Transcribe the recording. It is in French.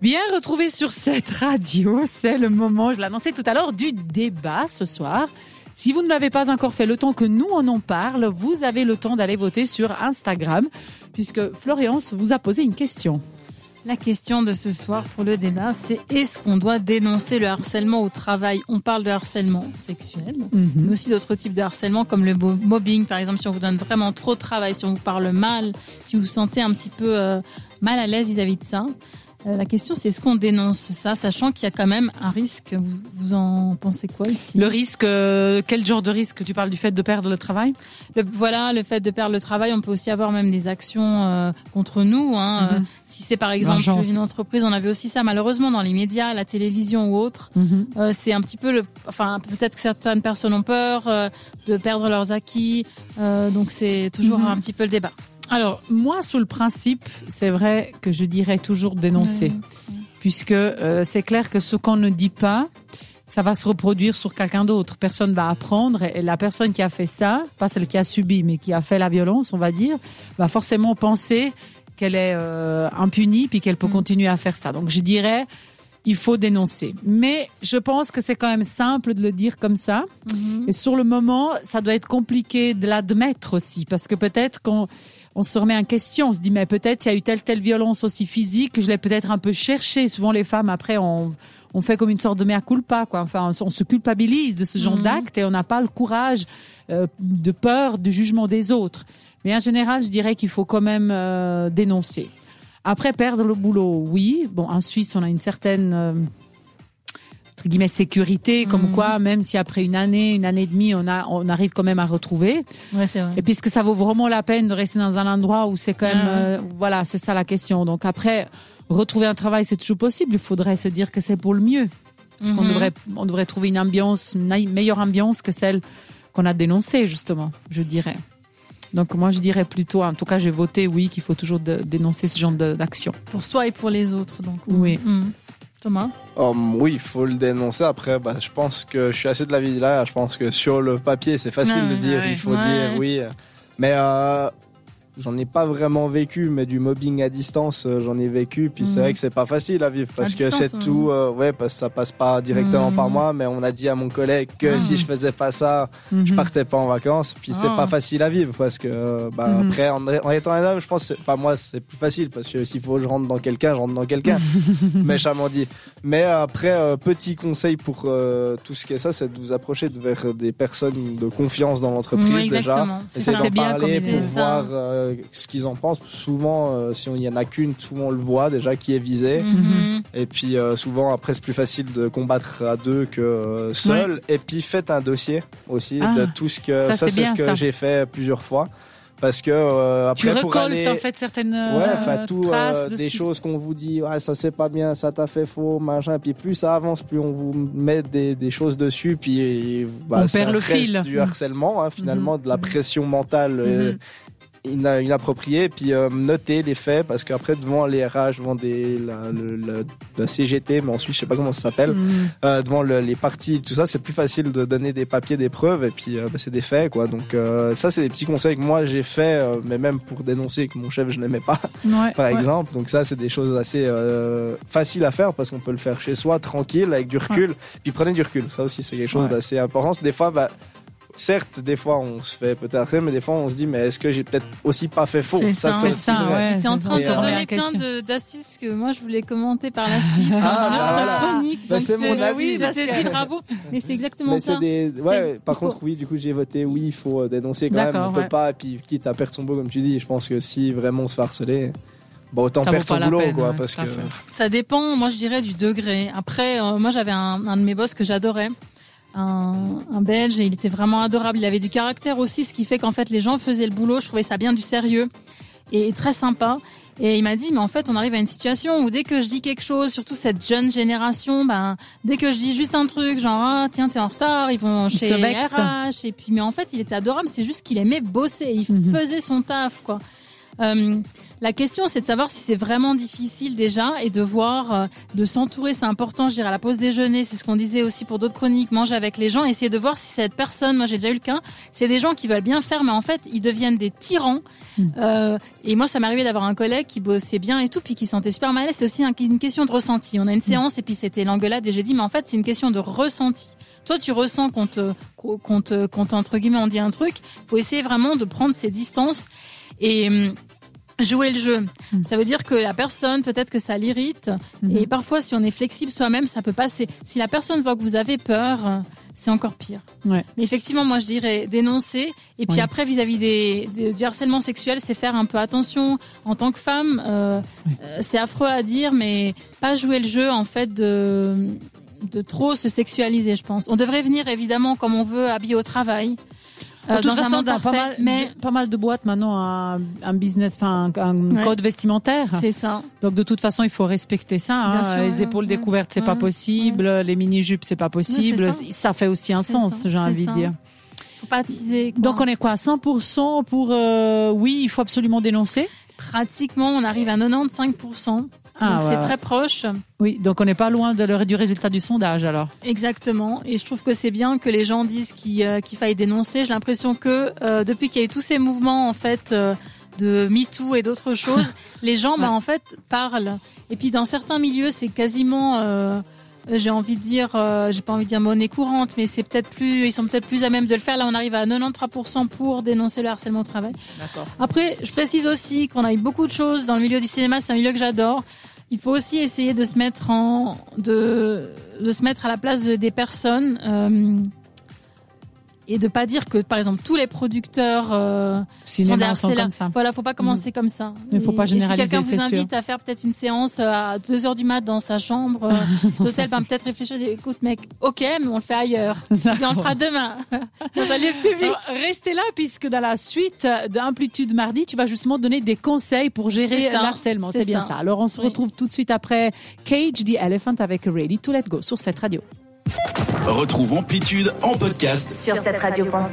Bien retrouvé sur cette radio, c'est le moment, je l'annonçais tout à l'heure, du débat ce soir. Si vous ne l'avez pas encore fait le temps que nous on en parle, vous avez le temps d'aller voter sur Instagram, puisque Florence vous a posé une question. La question de ce soir pour le débat, c'est est-ce qu'on doit dénoncer le harcèlement au travail? On parle de harcèlement sexuel, mais aussi d'autres types de harcèlement comme le mobbing, par exemple, si on vous donne vraiment trop de travail, si on vous parle mal, si vous vous sentez un petit peu euh, mal à l'aise vis-à-vis de ça. Euh, la question, c'est est-ce qu'on dénonce ça, sachant qu'il y a quand même un risque Vous, en pensez quoi ici? Le risque, euh, quel genre de risque? Tu parles du fait de perdre le travail? Voilà, le fait de perdre le travail. On peut aussi avoir même des actions euh, contre nous. Hein, mhm. si c'est par exemple une entreprise, on avait aussi ça malheureusement dans les médias, la télévision ou autre. Mhm. c'est un petit peu le. Enfin, peut-être que certaines personnes ont peur de perdre leurs acquis. donc c'est toujours mhm. un petit peu le débat. Alors, moi, sous le principe, c'est vrai que je dirais toujours dénoncer. Puisque euh, c'est clair que ce qu'on ne dit pas, ça va se reproduire sur quelqu'un d'autre. Personne va apprendre et la personne qui a fait ça, pas celle qui a subi, mais qui a fait la violence, on va dire, va forcément penser qu'elle est euh, impunie puis qu'elle peut mm. continuer à faire ça. Donc je dirais, il faut dénoncer. Mais je pense que c'est quand même simple de le dire comme ça. Mm-hmm. Et sur le moment, ça doit être compliqué de l'admettre aussi, parce que peut-être qu'on on se remet en question. On se dit, mais peut-être il y a eu telle, telle violence aussi physique, je l'ai peut-être un peu cherché. Souvent, les femmes, après, on, on fait comme une sorte de mea culpa, quoi. Enfin, on, se culpabilise de ce genre mhm. d'acte et on n'a pas le courage euh, de peur du jugement des autres. Mais en général, je dirais qu'il faut quand même euh, dénoncer. Après, perdre le boulot, oui. Bon, en Suisse, on a une certaine guillemets sécurité, comme mm. quoi même si après une année, une année et demie, on a, on arrive quand même à retrouver. Ouais, c'est vrai. Et puisque ça vaut vraiment la peine de rester dans un endroit où c'est quand même, euh, voilà, c'est ça la question. Donc après, retrouver un travail, c'est toujours possible. Il faudrait se dire que c'est pour le mieux, parce qu'on mm-hmm. devrait, on devrait trouver une ambiance, une meilleure ambiance que celle qu'on a dénoncée justement, je dirais. Donc moi je dirais plutôt, en tout cas j'ai voté oui qu'il faut toujours dénoncer ce genre d'action. Pour soi et pour les autres donc. Oui. Mm. Thomas um, Oui, il faut le dénoncer. Après, bah, je pense que je suis assez de la vie là. Je pense que sur le papier, c'est facile de dire, il faut dire oui. Mais euh, j'en ai pas vraiment vécu, mais du mobbing à distance, euh, j'en ai vécu. Puis c'est mhm. vrai que c'est pas facile à vivre parce que c'est tout, euh, ouais, parce que ça passe pas directement par mhm. moi. Mais on a dit à mon collègue que si je faisais pas ça, je mhm. partais pas en vacances. Puis c'est pas ah. facile à vivre parce que, bah, après, en, étant un homme, je pense, enfin moi, c'est plus facile parce que s'il faut que je rentre dans quelqu'un, je rentre dans quelqu'un. méchamment dit. Mais après, euh, petit conseil pour tout ce qui est ça, c'est de vous approcher vers des personnes de confiance dans l'entreprise déjà. Essayer d'en parler pour voir euh, ce qu'ils en pensent. Souvent, euh, si on y en a qu'une, souvent on le voit déjà qui est visé. Mhm. Et puis euh, souvent après c'est plus facile de combattre à deux que seul. Et puis faites un dossier aussi de ah. tout ce que ça, c'est ce que j'ai fait plusieurs fois parce que après tu récoltes en fait certaines ouais enfin tout des choses qu'on vous dit ouais ça c'est pas bien ça t'a fait faux machin puis plus ça avance plus on vous met des, des choses dessus puis bah, on perd le fil du harcèlement hein, finalement de la pression mentale mhm inapproprié, puis euh, noter les faits, parce qu'après, devant les RH, devant des, la, CGT, mais ensuite, je sais pas comment ça s'appelle, mm. euh, devant les partis, tout ça, c'est plus facile de donner des papiers, des preuves, et puis euh, bah, c'est des faits, quoi. Donc ça, c'est des petits conseils que moi j'ai fait, mais même pour dénoncer que mon chef, je n'aimais pas, par exemple. Donc ça, c'est des choses assez faciles à faire, parce qu'on peut le faire chez soi, tranquille, avec du recul. Puis prenez du recul, ça aussi, c'est quelque chose d'assez important. Des fois, bah, certes, des fois, on se fait peut-être mais des fois, on se dit, mais est-ce que j'ai peut-être aussi pas fait faux? C'est ça, c'est ça. Ouais, es en train de donner plein d'astuces que moi, je voulais commenter par la suite ah, dans notre chronique. Bah, c'est mon avis. Je bravo. Mais c'est exactement ça. Des... Ouais, par contre, oui, du coup, j'ai voté oui, il faut dénoncer quand même. On peut pas, et puis quitte à perdre son beau, comme tu dis, je pense que si vraiment on se fait harceler. Bon, autant perdre son boulot, quoi, parce que. Ça dépend, moi, je dirais, du degré. Après, euh, moi, j'avais un, un de mes boss que j'adorais un, un, Belge et il était vraiment adorable. Il avait du caractère aussi, ce qui fait qu'en fait les gens faisaient le boulot. Je trouvais ça bien du sérieux et très sympa. Et il m'a dit, mais en fait, on arrive à une situation où dès que je dis quelque chose, surtout cette jeune génération, ben, dès que je dis juste un truc, genre, ah, tiens, t'es en retard, ils vont chez RH. Et puis, mais en fait, il était adorable. C'est juste qu'il aimait bosser. Il mhm. faisait son taf, quoi. Euh, la question, c'est de savoir si c'est vraiment difficile déjà et de voir, euh, de s'entourer, c'est important, je dirais, à la pause déjeuner, c'est ce qu'on disait aussi pour d'autres chroniques, manger avec les gens, essayer de voir si cette personne, moi j'ai déjà eu le cas, c'est des gens qui veulent bien faire, mais en fait, ils deviennent des tyrans. Hmm. Euh, et moi, ça m'est arrivé d'avoir un collègue qui bossait bien et tout, puis qui sentait super mal. C'est aussi une question de ressenti. On a une hmm. séance et puis c'était l'engueulade et j'ai dit, mais en fait, c'est une question de ressenti. Toi, tu ressens qu'on te, qu'on te, qu'on entre guillemets, on dit un truc. Faut essayer vraiment de prendre ses distances et hum, jouer le jeu. Mm. Ça veut dire que la personne, peut-être que ça l'irrite. Mm-hmm. Et parfois, si on est flexible soi-même, ça peut passer. Si la personne voit que vous avez peur, c'est encore pire. Ouais. Mais effectivement, moi, je dirais dénoncer. Et puis après, vis-à-vis des, du harcèlement sexuel, c'est faire un peu attention. En tant que femme, euh, euh, c'est affreux à dire, mais pas jouer le jeu, en fait, de de trop se sexualiser, je pense. On devrait venir évidemment comme on veut, habillé au travail. Euh, de toute façon, pas mal, mais pas mal de boîtes maintenant un, un business, enfin un, code vestimentaire. C'est ça. Donc de toute façon, il faut respecter ça. Hein. les épaules découvertes, c'est pas possible. Les mini jupes, c'est pas possible. Ça. fait aussi un sens, j'ai envie de dire. Faut pas teaser, Donc on est quoi 100% pour euh, oui, il faut absolument dénoncer. Pratiquement, on arrive à 95%. Ah, c'est très proche. Oui, donc on n'est pas loin de du résultat du sondage alors. Exactement. Et je trouve que c'est bien que les gens disent qu'il euh, faille dénoncer. J'ai l'impression que euh, depuis qu'il y a eu tous ces mouvements en fait euh, de MeToo et d'autres choses, les gens bah, en fait parlent. Et puis dans certains milieux, c'est quasiment j'ai envie de dire, j'ai pas envie de dire monnaie courante, mais c'est peut-être plus, ils sont peut-être plus à même de le faire. Là, on arrive à 93% pour dénoncer le harcèlement au travail. Après, je précise aussi qu'on a eu beaucoup de choses dans le milieu du cinéma. C'est un milieu que j'adore il faut aussi essayer de se mettre en de, de se mettre à la place des personnes euh, et de pas dire que par exemple tous les producteurs euh, sont des harceleurs. Comme ça. Voilà, faut pas commencer mm. comme ça. Il faut pas généraliser. si quelqu'un vous invite à faire peut-être une séance à 2 heures du mat dans sa chambre d'hôtel, ben peut-être réfléchir. Écoute mec, ok, mais on le fait ailleurs. Et on le fera demain dans un lieu public. restez là puisque dans la suite d'Amplitude mardi, tu vas justement donner des conseils pour gérer l'harcèlement. C'est bien ça. Alors on se retrouve tout de suite après Cage the Elephant avec Ready to Let Go sur cette radio. Retrouve Amplitude en podcast sur cette radio pensée.